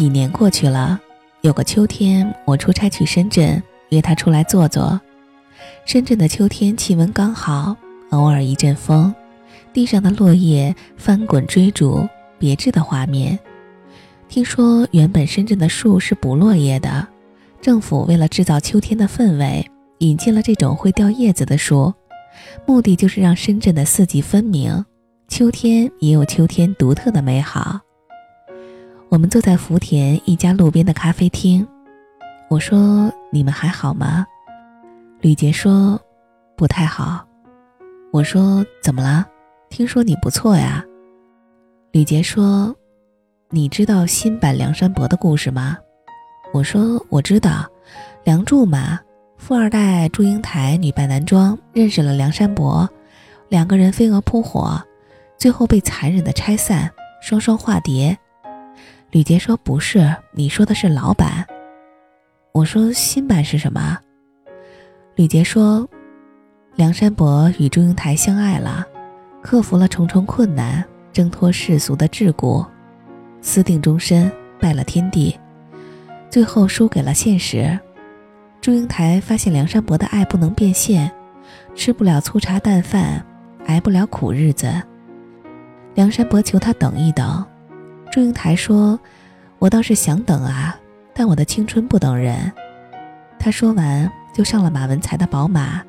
几年过去了，有个秋天，我出差去深圳，约他出来坐坐。深圳的秋天气温刚好，偶尔一阵风，地上的落叶翻滚追逐，别致的画面。听说原本深圳的树是不落叶的，政府为了制造秋天的氛围，引进了这种会掉叶子的树，目的就是让深圳的四季分明，秋天也有秋天独特的美好。我们坐在福田一家路边的咖啡厅，我说：“你们还好吗？”吕杰说：“不太好。”我说：“怎么了？听说你不错呀。”吕杰说：“你知道新版梁山伯的故事吗？”我说：“我知道，梁祝嘛，富二代祝英台女扮男装认识了梁山伯，两个人飞蛾扑火，最后被残忍的拆散，双双化蝶。”吕杰说：“不是，你说的是老版。”我说：“新版是什么？”吕杰说：“梁山伯与祝英台相爱了，克服了重重困难，挣脱世俗的桎梏，私定终身，拜了天地，最后输给了现实。祝英台发现梁山伯的爱不能变现，吃不了粗茶淡饭，挨不了苦日子。梁山伯求他等一等。”祝英台说：“我倒是想等啊，但我的青春不等人。”他说完就上了马文才的宝马，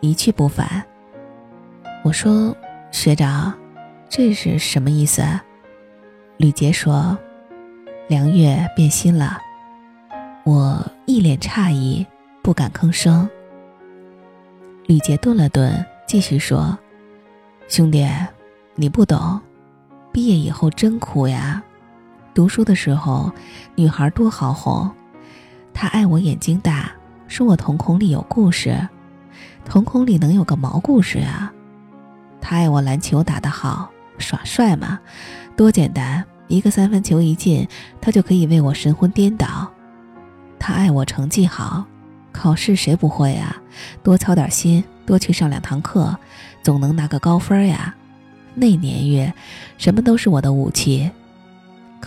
一去不返。我说：“学长，这是什么意思？”吕杰说：“梁月变心了。”我一脸诧异，不敢吭声。吕杰顿了顿，继续说：“兄弟，你不懂，毕业以后真苦呀。”读书的时候，女孩多好哄。她爱我眼睛大，说我瞳孔里有故事。瞳孔里能有个毛故事啊？她爱我篮球打得好，耍帅嘛，多简单，一个三分球一进，她就可以为我神魂颠倒。她爱我成绩好，考试谁不会啊？多操点心，多去上两堂课，总能拿个高分呀。那年月，什么都是我的武器。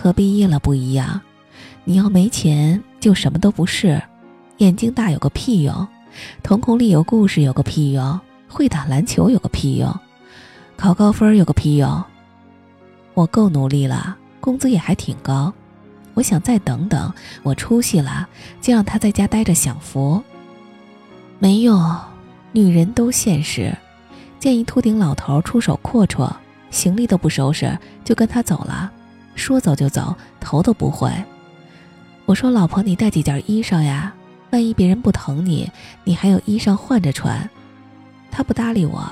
和毕业了不一样，你要没钱就什么都不是。眼睛大有个屁用，瞳孔里有故事有个屁用，会打篮球有个屁用，考高分有个屁用。我够努力了，工资也还挺高。我想再等等，我出息了，就让他在家待着享福。没用，女人都现实。见一秃顶老头出手阔绰，行李都不收拾就跟他走了。说走就走，头都不回。我说：“老婆，你带几件衣裳呀？万一别人不疼你，你还有衣裳换着穿。”他不搭理我，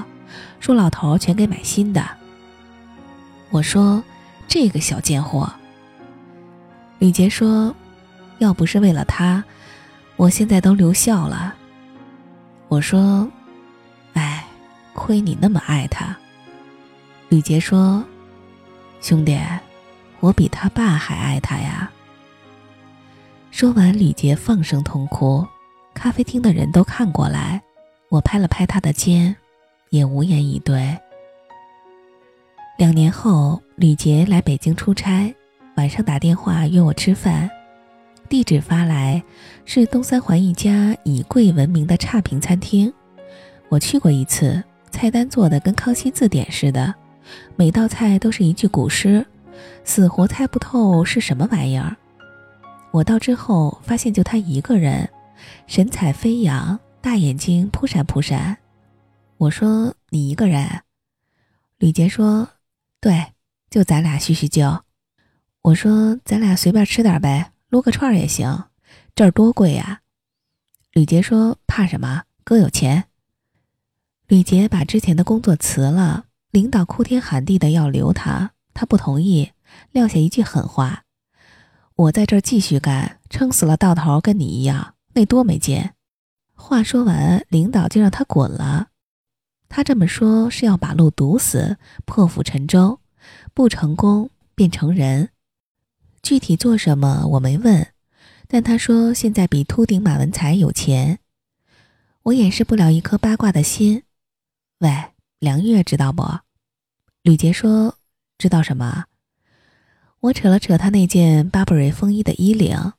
说：“老头全给买新的。”我说：“这个小贱货。”吕杰说：“要不是为了他，我现在都留校了。”我说：“哎，亏你那么爱他。”吕杰说：“兄弟。”我比他爸还爱他呀！说完，李杰放声痛哭，咖啡厅的人都看过来，我拍了拍他的肩，也无言以对。两年后，李杰来北京出差，晚上打电话约我吃饭，地址发来是东三环一家以贵闻名的差评餐厅，我去过一次，菜单做的跟康熙字典似的，每道菜都是一句古诗。死活猜不透是什么玩意儿。我到之后发现，就他一个人，神采飞扬，大眼睛扑闪扑闪。我说：“你一个人？”吕杰说：“对，就咱俩叙叙旧。”我说：“咱俩随便吃点呗，撸个串也行。这儿多贵呀。”吕杰说：“怕什么？哥有钱。”吕杰把之前的工作辞了，领导哭天喊地的要留他。他不同意，撂下一句狠话：“我在这儿继续干，撑死了到头跟你一样，那多没劲。”话说完，领导就让他滚了。他这么说是要把路堵死，破釜沉舟，不成功便成仁。具体做什么我没问，但他说现在比秃顶马文才有钱。我掩饰不了一颗八卦的心。喂，梁月知道不？吕杰说。知道什么？我扯了扯他那件巴布瑞风衣的衣领。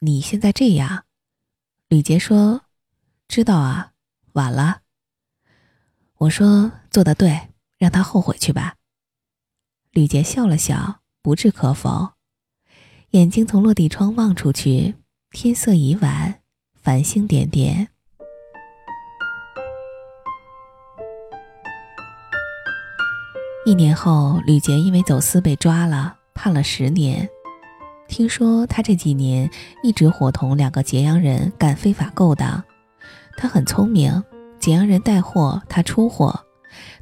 你现在这样，吕杰说：“知道啊，晚了。”我说：“做的对，让他后悔去吧。”吕杰笑了笑，不置可否，眼睛从落地窗望出去，天色已晚，繁星点点。一年后，吕杰因为走私被抓了，判了十年。听说他这几年一直伙同两个揭阳人干非法勾当。他很聪明，揭阳人带货，他出货，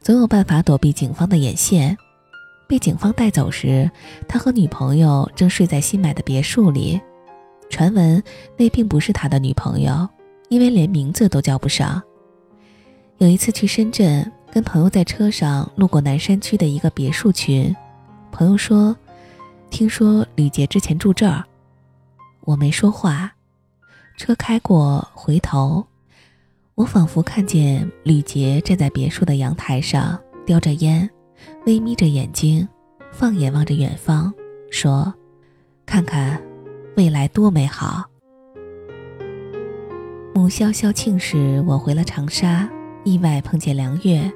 总有办法躲避警方的眼线。被警方带走时，他和女朋友正睡在新买的别墅里。传闻那并不是他的女朋友，因为连名字都叫不上。有一次去深圳。跟朋友在车上路过南山区的一个别墅群，朋友说：“听说吕杰之前住这儿。”我没说话。车开过，回头，我仿佛看见吕杰站在别墅的阳台上，叼着烟，微眯着眼睛，放眼望着远方，说：“看看，未来多美好。”母萧萧庆时，我回了长沙。意外碰见梁月，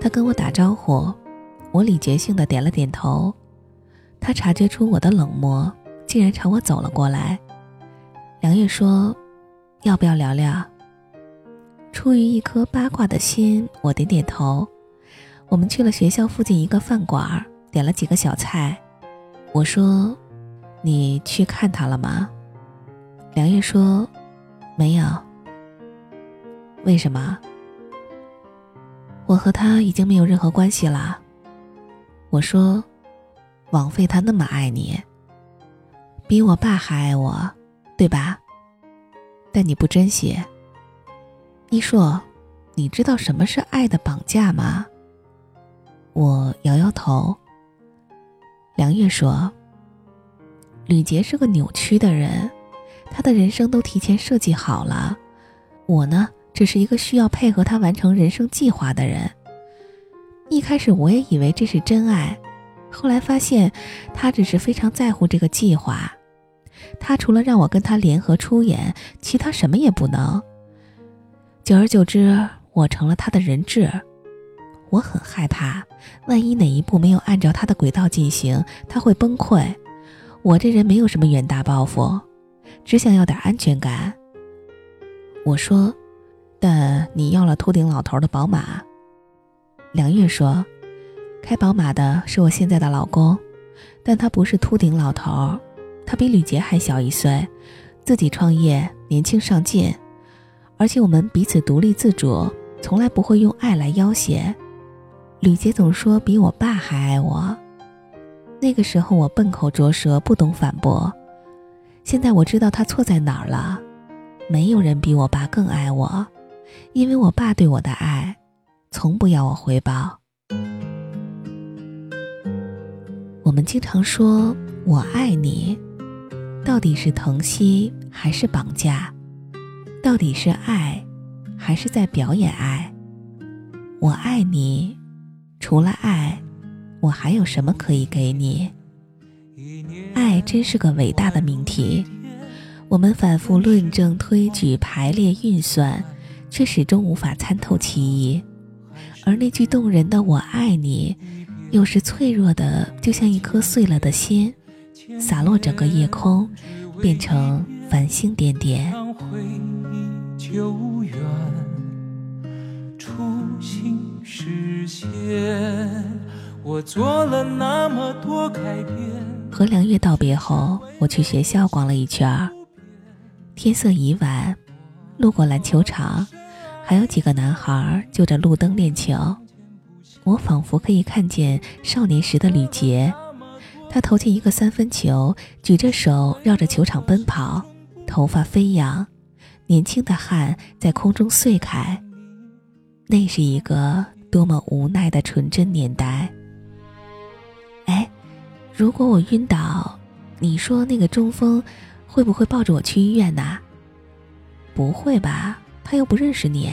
他跟我打招呼，我礼节性的点了点头。他察觉出我的冷漠，竟然朝我走了过来。梁月说：“要不要聊聊？”出于一颗八卦的心，我点点头。我们去了学校附近一个饭馆，点了几个小菜。我说：“你去看他了吗？”梁月说：“没有。”为什么？我和他已经没有任何关系了。我说：“枉费他那么爱你，比我爸还爱我，对吧？但你不珍惜。”一硕，你知道什么是爱的绑架吗？我摇摇头。梁月说：“吕杰是个扭曲的人，他的人生都提前设计好了。我呢？”只是一个需要配合他完成人生计划的人。一开始我也以为这是真爱，后来发现他只是非常在乎这个计划。他除了让我跟他联合出演，其他什么也不能。久而久之，我成了他的人质。我很害怕，万一哪一步没有按照他的轨道进行，他会崩溃。我这人没有什么远大抱负，只想要点安全感。我说。但你要了秃顶老头的宝马。梁月说：“开宝马的是我现在的老公，但他不是秃顶老头，他比吕杰还小一岁，自己创业，年轻上进，而且我们彼此独立自主，从来不会用爱来要挟。吕杰总说比我爸还爱我，那个时候我笨口拙舌，不懂反驳。现在我知道他错在哪儿了，没有人比我爸更爱我。”因为我爸对我的爱，从不要我回报。经常说“我爱你”，到底是疼惜还是绑架？到底是爱，还是在表演爱？我爱你，除了爱，我还有什么可以给你？爱真是个伟大的命题，我们反复论证、推举、排列、运算。却始终无法参透其意，而那句动人的“我爱你”，有时脆弱的，就像一颗碎了的心，洒落整个夜空，变成繁星点点。我做了那么多改变和梁月道别后，我去学校逛了一圈，天色已晚，路过篮球场。还有几个男孩就着路灯练球，我仿佛可以看见少年时的吕杰，他投进一个三分球，举着手绕着球场奔跑，头发飞扬，年轻的汗在空中碎开。那是一个多么无奈的纯真年代。哎，如果我晕倒，你说那个中锋会不会抱着我去医院呢？不会吧。他又不认识你。